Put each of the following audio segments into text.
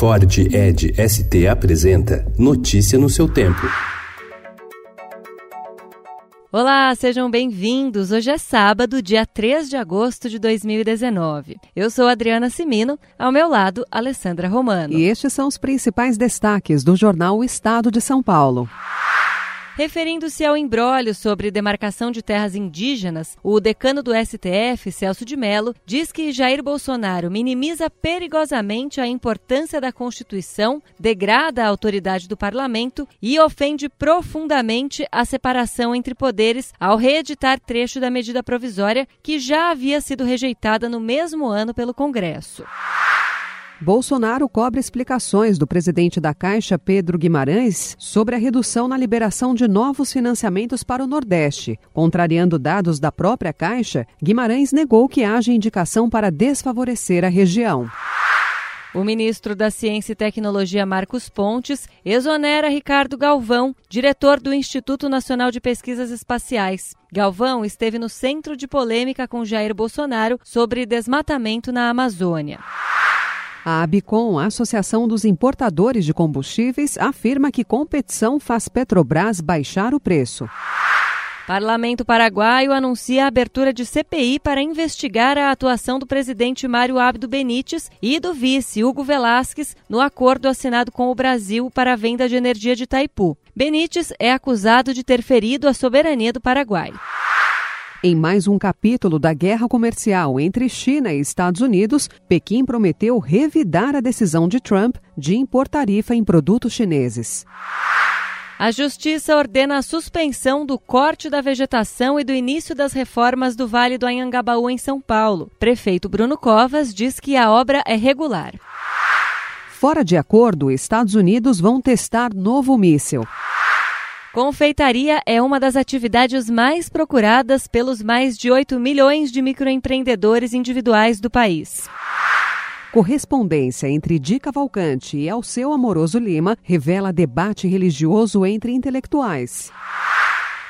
Ford Ed ST apresenta Notícia no seu tempo. Olá, sejam bem-vindos. Hoje é sábado, dia 3 de agosto de 2019. Eu sou Adriana Simino, ao meu lado, Alessandra Romano. E estes são os principais destaques do jornal O Estado de São Paulo. Referindo-se ao embrólio sobre demarcação de terras indígenas, o decano do STF, Celso de Mello, diz que Jair Bolsonaro minimiza perigosamente a importância da Constituição, degrada a autoridade do parlamento e ofende profundamente a separação entre poderes ao reeditar trecho da medida provisória que já havia sido rejeitada no mesmo ano pelo Congresso. Bolsonaro cobra explicações do presidente da Caixa, Pedro Guimarães, sobre a redução na liberação de novos financiamentos para o Nordeste. Contrariando dados da própria Caixa, Guimarães negou que haja indicação para desfavorecer a região. O ministro da Ciência e Tecnologia, Marcos Pontes, exonera Ricardo Galvão, diretor do Instituto Nacional de Pesquisas Espaciais. Galvão esteve no centro de polêmica com Jair Bolsonaro sobre desmatamento na Amazônia. A Abicom, a Associação dos Importadores de Combustíveis, afirma que competição faz Petrobras baixar o preço. Parlamento paraguaio anuncia a abertura de CPI para investigar a atuação do presidente Mário Abdo Benítez e do vice Hugo Velasquez no acordo assinado com o Brasil para a venda de energia de Itaipu. Benítez é acusado de ter ferido a soberania do Paraguai. Em mais um capítulo da guerra comercial entre China e Estados Unidos, Pequim prometeu revidar a decisão de Trump de impor tarifa em produtos chineses. A Justiça ordena a suspensão do corte da vegetação e do início das reformas do Vale do Anhangabaú em São Paulo. Prefeito Bruno Covas diz que a obra é regular. Fora de acordo, Estados Unidos vão testar novo míssil. Confeitaria é uma das atividades mais procuradas pelos mais de 8 milhões de microempreendedores individuais do país. Correspondência entre Di Cavalcante e Alceu Amoroso Lima revela debate religioso entre intelectuais.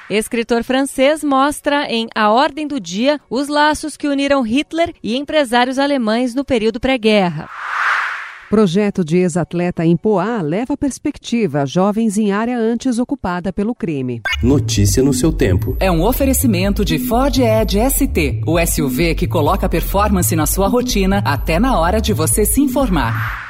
Escritor francês mostra em A Ordem do Dia os laços que uniram Hitler e empresários alemães no período pré-guerra. Projeto de ex-atleta em Poá leva perspectiva a jovens em área antes ocupada pelo crime. Notícia no seu tempo. É um oferecimento de Ford Edge ST, o SUV que coloca performance na sua rotina até na hora de você se informar.